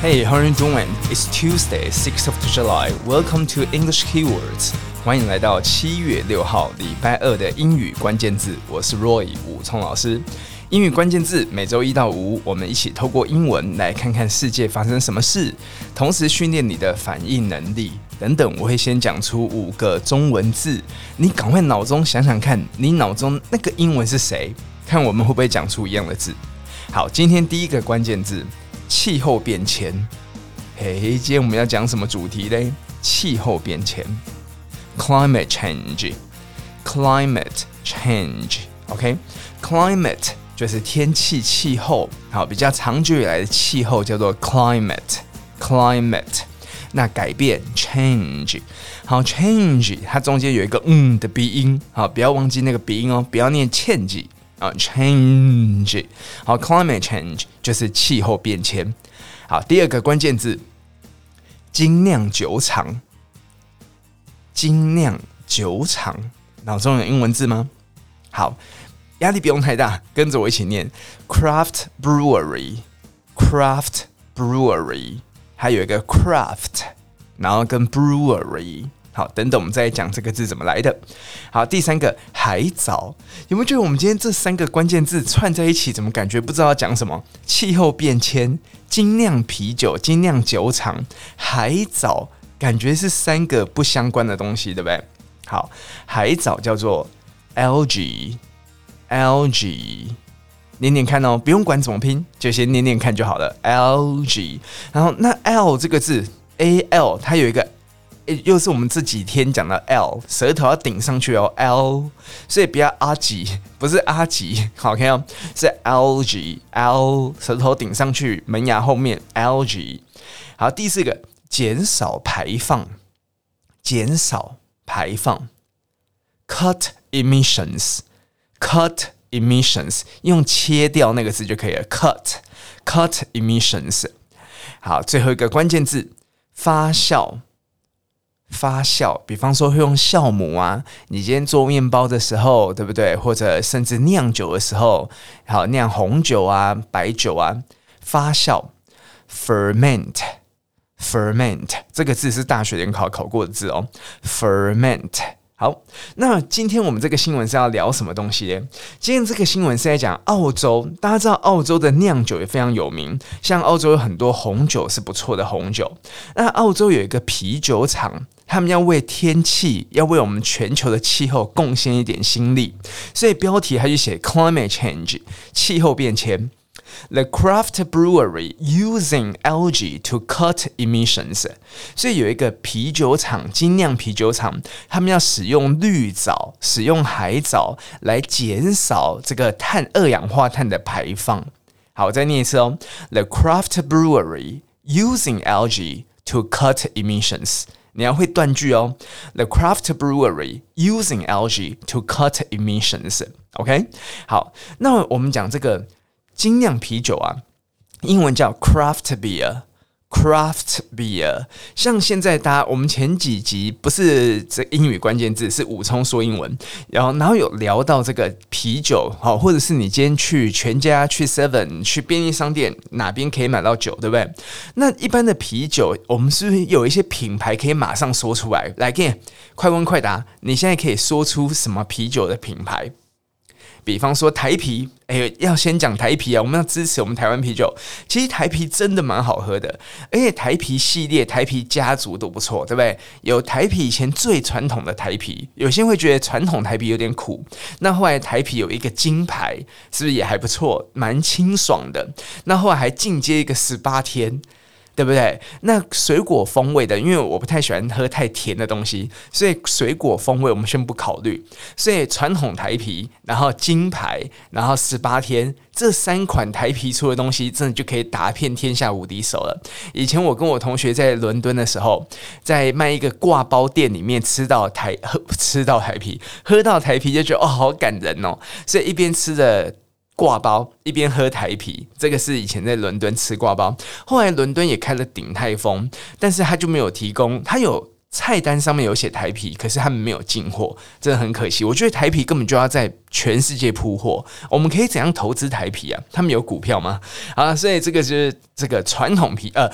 Hey, how are you doing? It's Tuesday, 6th of July. Welcome to English Keywords. 欢迎来到七月六号礼拜二的英语关键字。我是 Roy 武聪老师。英语关键字每周一到五，我们一起透过英文来看看世界发生什么事，同时训练你的反应能力等等。我会先讲出五个中文字，你赶快脑中想想看，你脑中那个英文是谁？看我们会不会讲出一样的字。好，今天第一个关键字。气候变迁，嘿，今天我们要讲什么主题嘞？气候变迁，climate change，climate change，OK，climate 就是天气、气候，好，比较长久以来的气候叫做 climate，climate，那改变 change，好，change 它中间有一个嗯的鼻音，好，不要忘记那个鼻音哦，不要念欠记。啊，change，好，climate change 就是气候变迁。好，第二个关键字，精酿酒厂。精酿酒厂，脑中有英文字吗？好，压力不用太大，跟着我一起念：craft brewery，craft brewery，还有一个 craft，然后跟 brewery。好，等等，我们再来讲这个字怎么来的。好，第三个海藻，有没有觉得我们今天这三个关键字串在一起，怎么感觉不知道要讲什么？气候变迁、精酿啤酒、精酿酒厂、海藻，感觉是三个不相关的东西，对不对？好，海藻叫做 algae，algae，念念看哦，不用管怎么拼，就先念念看就好了。L G，然后那 l 这个字，al 它有一个。又是我们这几天讲的 l，舌头要顶上去哦，l，所以不要阿吉，不是阿吉，好看哦，是 L G，L，舌头顶上去，门牙后面 L G，。好，第四个，减少排放，减少排放，cut emissions，cut emissions，用切掉那个字就可以了，cut，cut emissions。好，最后一个关键字，发酵。发酵，比方说会用酵母啊，你今天做面包的时候，对不对？或者甚至酿酒的时候，好酿红酒啊、白酒啊，发酵，ferment，ferment，这个字是大学联考考过的字哦，ferment。好，那今天我们这个新闻是要聊什么东西？今天这个新闻是在讲澳洲，大家知道澳洲的酿酒也非常有名，像澳洲有很多红酒是不错的红酒。那澳洲有一个啤酒厂，他们要为天气，要为我们全球的气候贡献一点心力，所以标题还是写 climate change，气候变迁。The craft brewery using algae to cut emissions，所以有一个啤酒厂，精酿啤酒厂，他们要使用绿藻，使用海藻来减少这个碳二氧化碳的排放。好，我再念一次哦。The craft brewery using algae to cut emissions，你要会断句哦。The craft brewery using algae to cut emissions。OK，好，那我们讲这个。精酿啤酒啊，英文叫 craft beer Craft beer。像现在大家，我们前几集不是这英语关键字，是武聪说英文，然后然后有聊到这个啤酒，好，或者是你今天去全家、去 Seven、去便利商店哪边可以买到酒，对不对？那一般的啤酒，我们是不是有一些品牌可以马上说出来？来，Again，快问快答，你现在可以说出什么啤酒的品牌？比方说台啤，哎、欸，要先讲台啤啊！我们要支持我们台湾啤酒。其实台啤真的蛮好喝的，而且台啤系列、台啤家族都不错，对不对？有台啤以前最传统的台啤，有些人会觉得传统台啤有点苦。那后来台啤有一个金牌，是不是也还不错？蛮清爽的。那后来还进阶一个十八天。对不对？那水果风味的，因为我不太喜欢喝太甜的东西，所以水果风味我们先不考虑。所以传统台啤，然后金牌，然后十八天这三款台啤出的东西，真的就可以打遍天下无敌手了。以前我跟我同学在伦敦的时候，在卖一个挂包店里面吃到台喝吃到台啤，喝到台啤就觉得哦好感人哦，所以一边吃着。挂包一边喝台啤，这个是以前在伦敦吃挂包。后来伦敦也开了鼎泰丰，但是他就没有提供，他有菜单上面有写台啤，可是他们没有进货，真的很可惜。我觉得台啤根本就要在全世界铺货。我们可以怎样投资台啤啊？他们有股票吗？啊，所以这个就是这个传统啤，呃，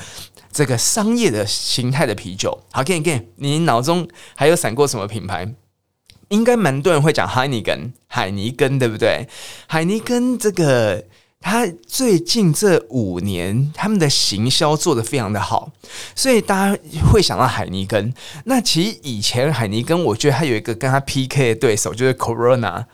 这个商业的形态的啤酒。好，给你给你，你脑中还有闪过什么品牌？应该蛮多人会讲海尼根，海尼根对不对？海尼根这个。他最近这五年，他们的行销做得非常的好，所以大家会想到海尼根。那其实以前海尼根，我觉得他有一个跟他 PK 的对手，就是 Corona，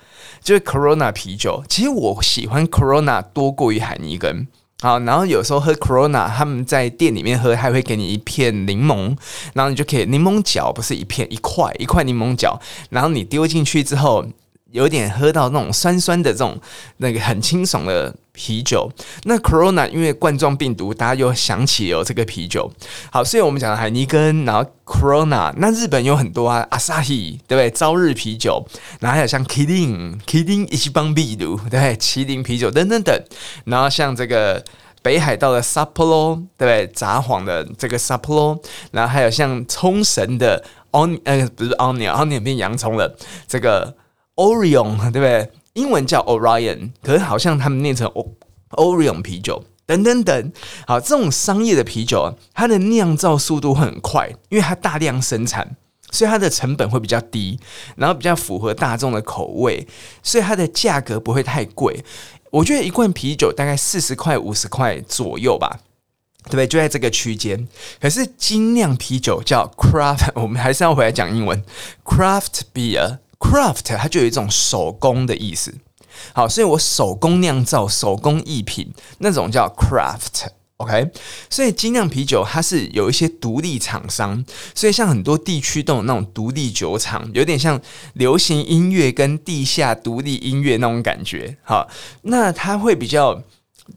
就是 Corona 啤酒。其实我喜欢 Corona 多过于海尼根。好，然后有时候喝 Corona，他们在店里面喝，还会给你一片柠檬，然后你就可以柠檬角，不是一片，一块一块柠檬角，然后你丢进去之后。有点喝到那种酸酸的这种那个很清爽的啤酒。那 Corona 因为冠状病毒，大家又想起有这个啤酒。好，所以我们讲的海尼根，然后 Corona。那日本有很多啊，Asahi 对不对？朝日啤酒，然后还有像 Kirin，Kirin 一般啤酒，对，麒麟啤酒等等等。然后像这个北海道的 Sapporo，对不对？札幌的这个 Sapporo，然后还有像冲绳的 On，呃，不是 Onion，Onion 变洋葱了，这个。Orion 对不对？英文叫 Orion，可是好像他们念成 O Orion 啤酒等等等。好，这种商业的啤酒，它的酿造速度很快，因为它大量生产，所以它的成本会比较低，然后比较符合大众的口味，所以它的价格不会太贵。我觉得一罐啤酒大概四十块、五十块左右吧，对不对？就在这个区间。可是精酿啤酒叫 Craft，我们还是要回来讲英文，Craft Beer。Craft 它就有一种手工的意思，好，所以我手工酿造手工艺品那种叫 Craft，OK？所以精酿啤酒它是有一些独立厂商，所以像很多地区都有那种独立酒厂，有点像流行音乐跟地下独立音乐那种感觉，好，那它会比较。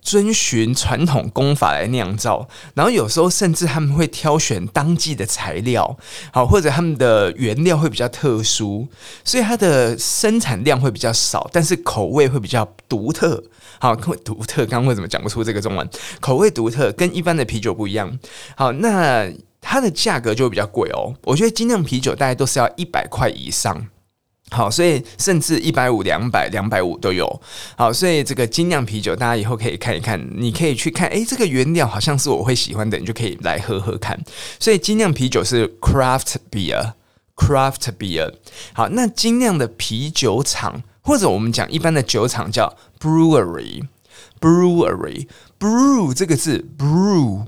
遵循传统工法来酿造，然后有时候甚至他们会挑选当季的材料，好，或者他们的原料会比较特殊，所以它的生产量会比较少，但是口味会比较独特。好，独特，刚刚为什么讲不出这个中文？口味独特，跟一般的啤酒不一样。好，那它的价格就会比较贵哦。我觉得精酿啤酒大概都是要一百块以上。好，所以甚至一百五、两百、两百五都有。好，所以这个精酿啤酒，大家以后可以看一看。你可以去看，诶，这个原料好像是我会喜欢的，你就可以来喝喝看。所以精酿啤酒是 craft beer，craft beer。好，那精酿的啤酒厂，或者我们讲一般的酒厂叫 brewery，brewery，brew 这个字，brew，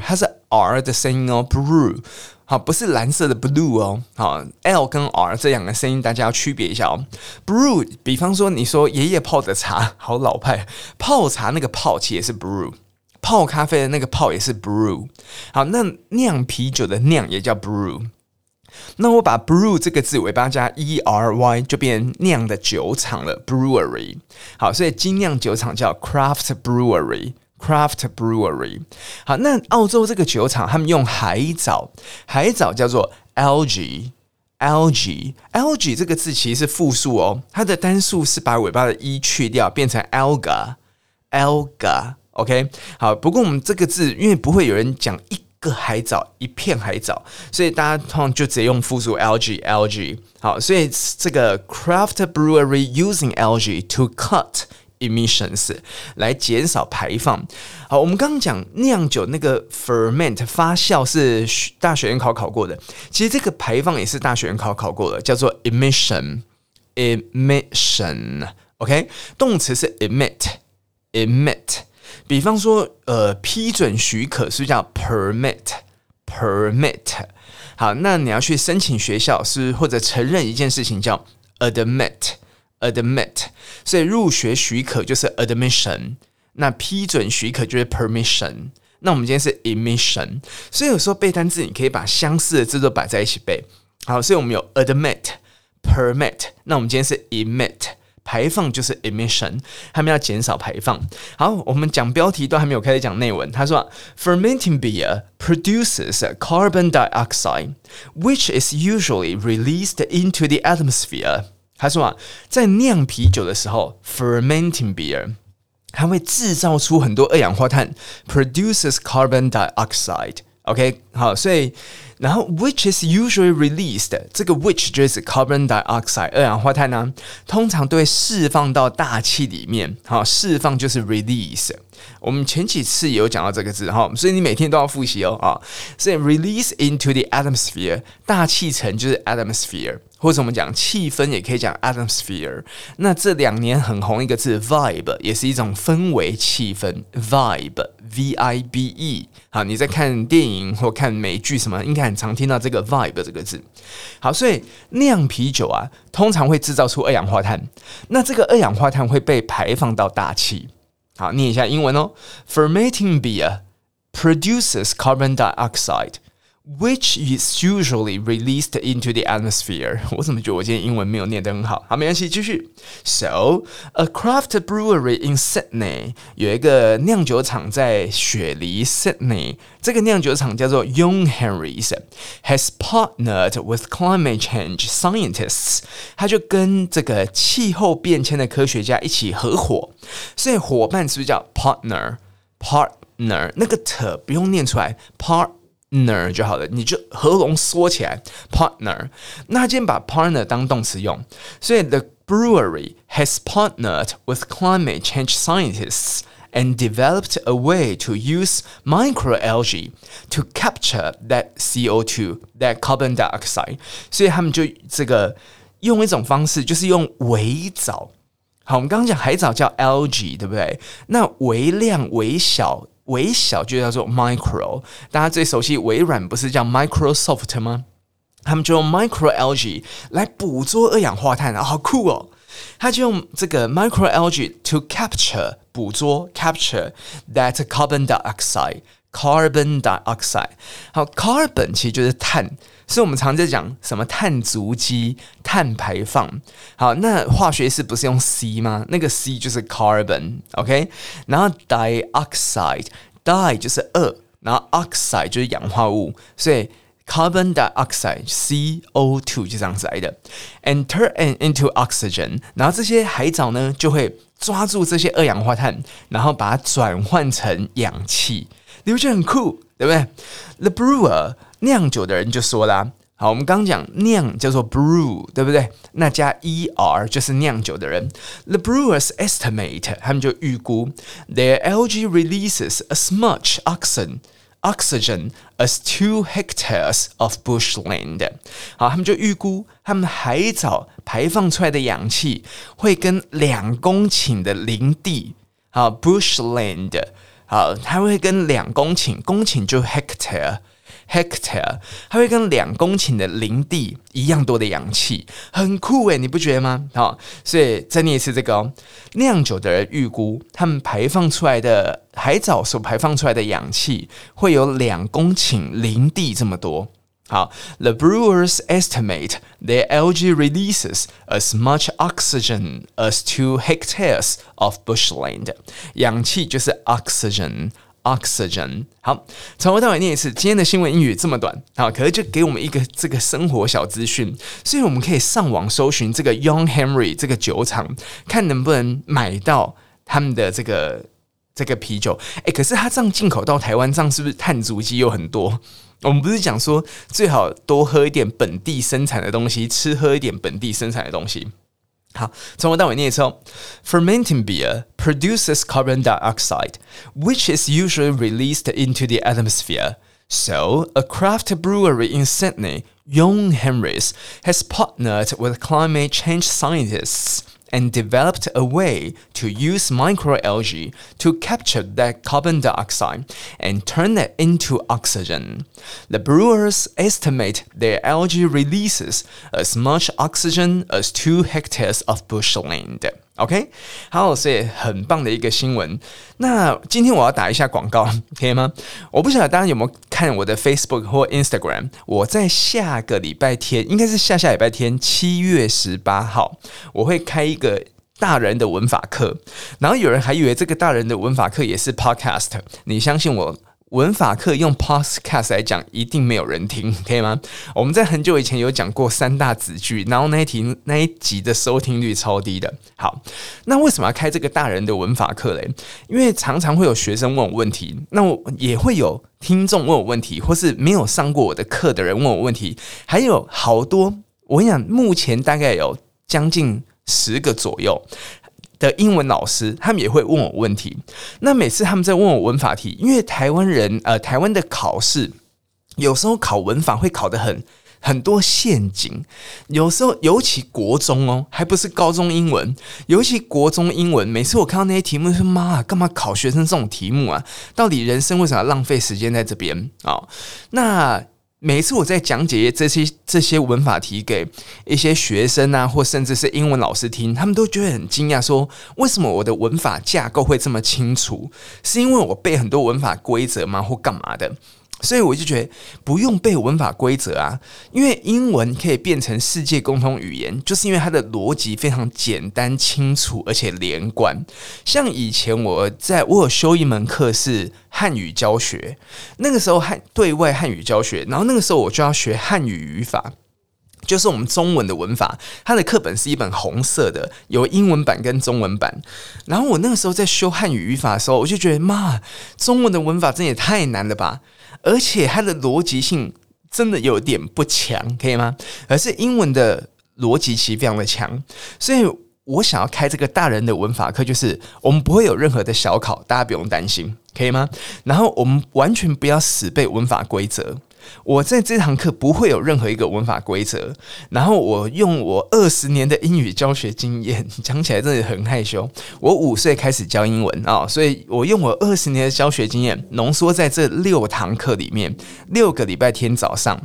它是 r 的声音哦，brew。好，不是蓝色的 blue 哦，好，L 跟 R 这两个声音大家要区别一下哦。Brew，比方说你说爷爷泡的茶，好老派，泡茶那个泡其实也是 brew，泡咖啡的那个泡也是 brew。好，那酿啤酒的酿也叫 brew。那我把 brew 这个字尾巴加 E R Y 就变酿的酒厂了，brewery。好，所以精酿酒厂叫 craft brewery。Craft Brewery，好，那澳洲这个酒厂，他们用海藻，海藻叫做 algae，algae，algae 这个字其实是复数哦，它的单数是把尾巴的 e 去掉，变成 alga，alga，OK，好，不过我们这个字，因为不会有人讲一个海藻，一片海藻，所以大家通常就直接用复数 algae，algae，好，所以这个 Craft Brewery using algae to cut。Emissions 来减少排放。好，我们刚刚讲酿酒那个 ferment 发酵是大学院考考过的，其实这个排放也是大学院考考过的，叫做 emission emission。OK，动词是 emit emit。比方说，呃，批准许可是叫 permit permit。好，那你要去申请学校是或者承认一件事情叫 admit。Admit，所以入学许可就是 admission，那批准许可就是 permission。那我们今天是 emission，所以有时候背单字，你可以把相似的字都摆在一起背。好，所以我们有 admit、permit，那我们今天是 emit，排放就是 emission，他们要减少排放。好，我们讲标题都还没有开始讲内文。他说，fermenting beer produces carbon dioxide，which is usually released into the atmosphere。 他说啊，在酿啤酒的时候，fermenting beer，它会制造出很多二氧化碳，produces carbon dioxide。OK，好，所以然后 which is usually released，这个 which 就是 carbon dioxide 二氧化碳呢、通常都会释放到大气里面。好，释放就是 release。我们前几次有讲到这个字哈，所以你每天都要复习哦啊。所以 release into the atmosphere，大气层就是 atmosphere。或者我们讲气氛，也可以讲 atmosphere。那这两年很红一个字 vibe，也是一种氛围气氛 vibe，v i b e。好，你在看电影或看美剧什么，应该常听到这个 vibe 这个字。好，所以酿啤酒啊，通常会制造出二氧化碳。那这个二氧化碳会被排放到大气。好，念一下英文哦，fermenting beer produces carbon dioxide。Which is usually released into the atmosphere。我怎么觉得我今天英文没有念得很好？好，没关系，继续。So a craft brewery in Sydney 有一个酿酒厂在雪梨 Sydney，这个酿酒厂叫做 Young Henrys，has partnered with climate change scientists。他就跟这个气候变迁的科学家一起合伙，所以伙伴是不是叫 partner？partner 那个 t 不用念出来，part。 ner 就好了，你就合拢缩起来，partner。那他今天把 partner 当动词用，所以 the brewery has partnered with climate change scientists and developed a way to use microalgae to capture that CO2, that carbon dioxide。所以他们就这个用一种方式，就是用微藻。好，我们刚刚讲海藻叫 algae，对不对？那微量、微小。 微小就叫做 micro，大家最熟悉微软不是叫 Microsoft 吗？他们就用 microalgae 来捕捉二氧化碳，好酷哦！他就用这个 microalgae to capture 捕捉 capture that carbon dioxide，carbon dioxide。好，carbon 其实就是碳。所以我们常在讲什么碳足迹、碳排放。好，那化学式不是用 C 吗？那个 C 就是 carbon，OK？、然后 dioxide，di 就是二，然后 oxide 就是氧化物，所以 carbon dioxide，CO2 就这样子来的。And turn into oxygen，然后这些海藻呢就会抓住这些二氧化碳，然后把它转换成氧气，你不觉得很酷？对不对？The brewer。酿酒的人就说啦，好，我们刚讲酿叫做 brew，对不对？那加 er 就是酿酒的人。The brewers estimate，他们就预估 their algae releases as much oxygen oxygen as two hectares of bushland。好，他们就预估他们海藻排放出来的氧气会跟两公顷的林地，好 bushland，好，它会跟两公顷，公顷就 hectare。 hectare，它会跟两公顷的林地一样多的氧气，很酷诶，你不觉得吗？好，所以再念一次这个哦，酿酒的人预估，他们排放出来的海藻所排放出来的氧气会有两公顷林地这么多。好，The brewers estimate their algae releases as much oxygen as two hectares of bushland。氧气就是 oxygen。Oxygen，好，从头到尾念一次。今天的新闻英语这么短，好，可是就给我们一个这个生活小资讯，所以我们可以上网搜寻这个 Young Henry 这个酒厂，看能不能买到他们的这个这个啤酒。诶、可是他这样进口到台湾，这样是不是碳足迹又很多？我们不是讲说最好多喝一点本地生产的东西，吃喝一点本地生产的东西。好，从头到尾念一次哦。Fermenting beer produces carbon dioxide, which is usually released into the atmosphere. So, a craft brewery in Sydney, Young Henrys, has partnered with climate change scientists and developed a way to use microalgae to capture that carbon dioxide and turn it into oxygen. The brewers estimate their algae releases as much oxygen as two hectares of bushland. OK，好，所以很棒的一个新闻。那今天我要打一下广告，可以吗？我不晓得大家有没有看我的 Facebook 或 Instagram。我在下个礼拜天，应该是下下礼拜天，七月十八号，我会开一个大人的文法课。然后有人还以为这个大人的文法课也是 Podcast。你相信我？文法课用 podcast 来讲，一定没有人听，可以吗？我们在很久以前有讲过三大子句，然后那一题那一集的收听率超低的。好，那为什么要开这个大人的文法课嘞？因为常常会有学生问我问题，那我也会有听众问我问题，或是没有上过我的课的人问我问题，还有好多。我跟你讲，目前大概有将近十个左右。的英文老师，他们也会问我问题。那每次他们在问我文法题，因为台湾人呃，台湾的考试有时候考文法会考得很很多陷阱，有时候尤其国中哦，还不是高中英文，尤其国中英文，每次我看到那些题目，说妈，干嘛考学生这种题目啊？到底人生为什么要浪费时间在这边啊？那。每一次我在讲解这些这些文法题给一些学生啊，或甚至是英文老师听，他们都觉得很惊讶，说为什么我的文法架构会这么清楚？是因为我背很多文法规则吗？或干嘛的？所以我就觉得不用背文法规则啊，因为英文可以变成世界共通语言，就是因为它的逻辑非常简单、清楚，而且连贯。像以前我在我有修一门课是汉语教学，那个时候汉对外汉语教学，然后那个时候我就要学汉语语法，就是我们中文的文法。它的课本是一本红色的，有英文版跟中文版。然后我那个时候在修汉语语法的时候，我就觉得妈，中文的文法真也太难了吧！而且它的逻辑性真的有点不强，可以吗？而是英文的逻辑其实非常的强，所以我想要开这个大人的文法课，就是我们不会有任何的小考，大家不用担心，可以吗？然后我们完全不要死背文法规则。我在这堂课不会有任何一个文法规则，然后我用我二十年的英语教学经验，讲起来真的很害羞。我五岁开始教英文啊，所以我用我二十年的教学经验浓缩在这六堂课里面，六个礼拜天早上，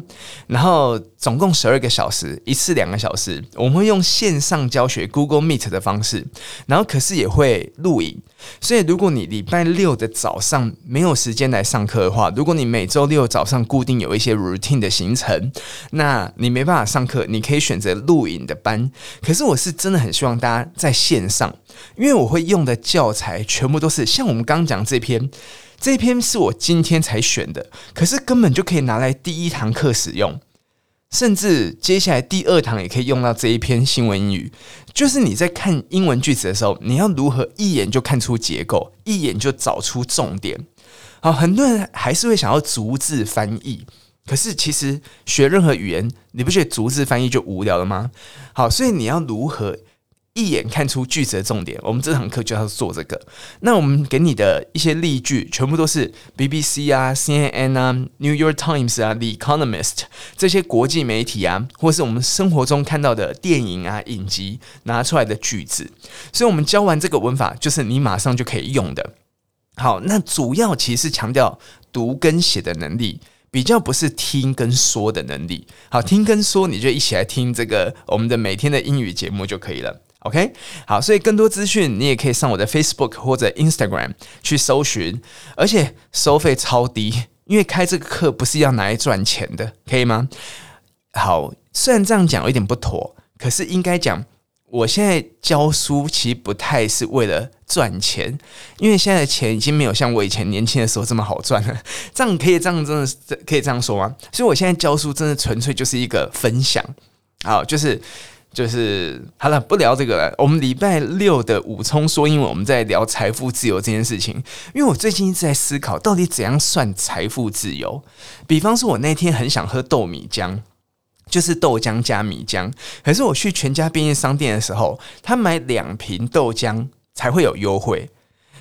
然后总共十二个小时，一次两个小时，我们会用线上教学 Google Meet 的方式，然后可是也会录影。所以，如果你礼拜六的早上没有时间来上课的话，如果你每周六早上固定有一些 routine 的行程，那你没办法上课，你可以选择录影的班。可是，我是真的很希望大家在线上，因为我会用的教材全部都是像我们刚讲这篇，这篇是我今天才选的，可是根本就可以拿来第一堂课使用。甚至接下来第二堂也可以用到这一篇新闻英语，就是你在看英文句子的时候，你要如何一眼就看出结构，一眼就找出重点。好，很多人还是会想要逐字翻译，可是其实学任何语言，你不觉得逐字翻译就无聊了吗？好，所以你要如何？一眼看出句子的重点，我们这堂课就要做这个。那我们给你的一些例句，全部都是 BBC 啊、CNN 啊、New York Times 啊、The Economist 这些国际媒体啊，或是我们生活中看到的电影啊、影集拿出来的句子。所以，我们教完这个文法，就是你马上就可以用的。好，那主要其实强调读跟写的能力，比较不是听跟说的能力。好，听跟说，你就一起来听这个我们的每天的英语节目就可以了。OK，好，所以更多资讯你也可以上我的 Facebook 或者 Instagram 去搜寻，而且收费超低，因为开这个课不是要拿来赚钱的，可以吗？好，虽然这样讲有点不妥，可是应该讲，我现在教书其实不太是为了赚钱，因为现在的钱已经没有像我以前年轻的时候这么好赚了。这样可以这样真的可以这样说吗？所以我现在教书真的纯粹就是一个分享，好，就是。就是好了，不聊这个了。我们礼拜六的武聪说因为，我们在聊财富自由这件事情。因为我最近一直在思考，到底怎样算财富自由？比方说，我那天很想喝豆米浆，就是豆浆加米浆。可是我去全家便利商店的时候，他买两瓶豆浆才会有优惠，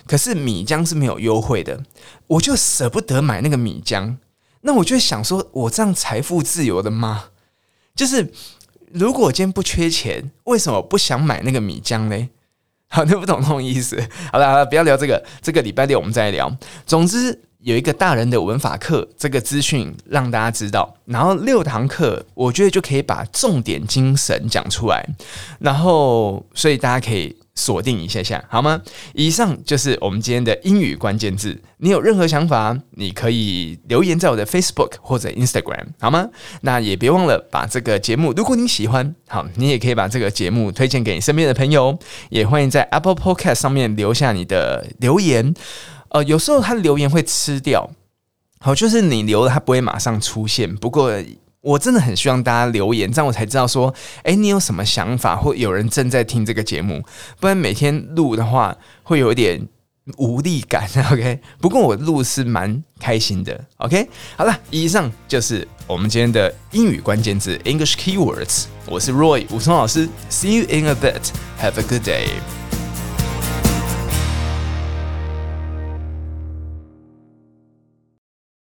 可是米浆是没有优惠的，我就舍不得买那个米浆。那我就想说，我这样财富自由的吗？就是。如果今天不缺钱，为什么不想买那个米浆呢？好，听不懂那种意思。好了好了，不要聊这个，这个礼拜六我们再聊。总之有一个大人的文法课，这个资讯让大家知道。然后六堂课，我觉得就可以把重点精神讲出来。然后，所以大家可以。锁定一下下好吗？以上就是我们今天的英语关键字。你有任何想法，你可以留言在我的 Facebook 或者 Instagram 好吗？那也别忘了把这个节目，如果你喜欢，好，你也可以把这个节目推荐给你身边的朋友。也欢迎在 Apple Podcast 上面留下你的留言。呃，有时候他留言会吃掉。好，就是你留了，它不会马上出现。不过，我真的很希望大家留言，这样我才知道说，哎，你有什么想法，或有人正在听这个节目。不然每天录的话，会有一点无力感。OK，不过我录是蛮开心的。OK，好了，以上就是我们今天的英语关键字 English Keywords。我是 Roy 武松老师，See you in a bit. Have a good day.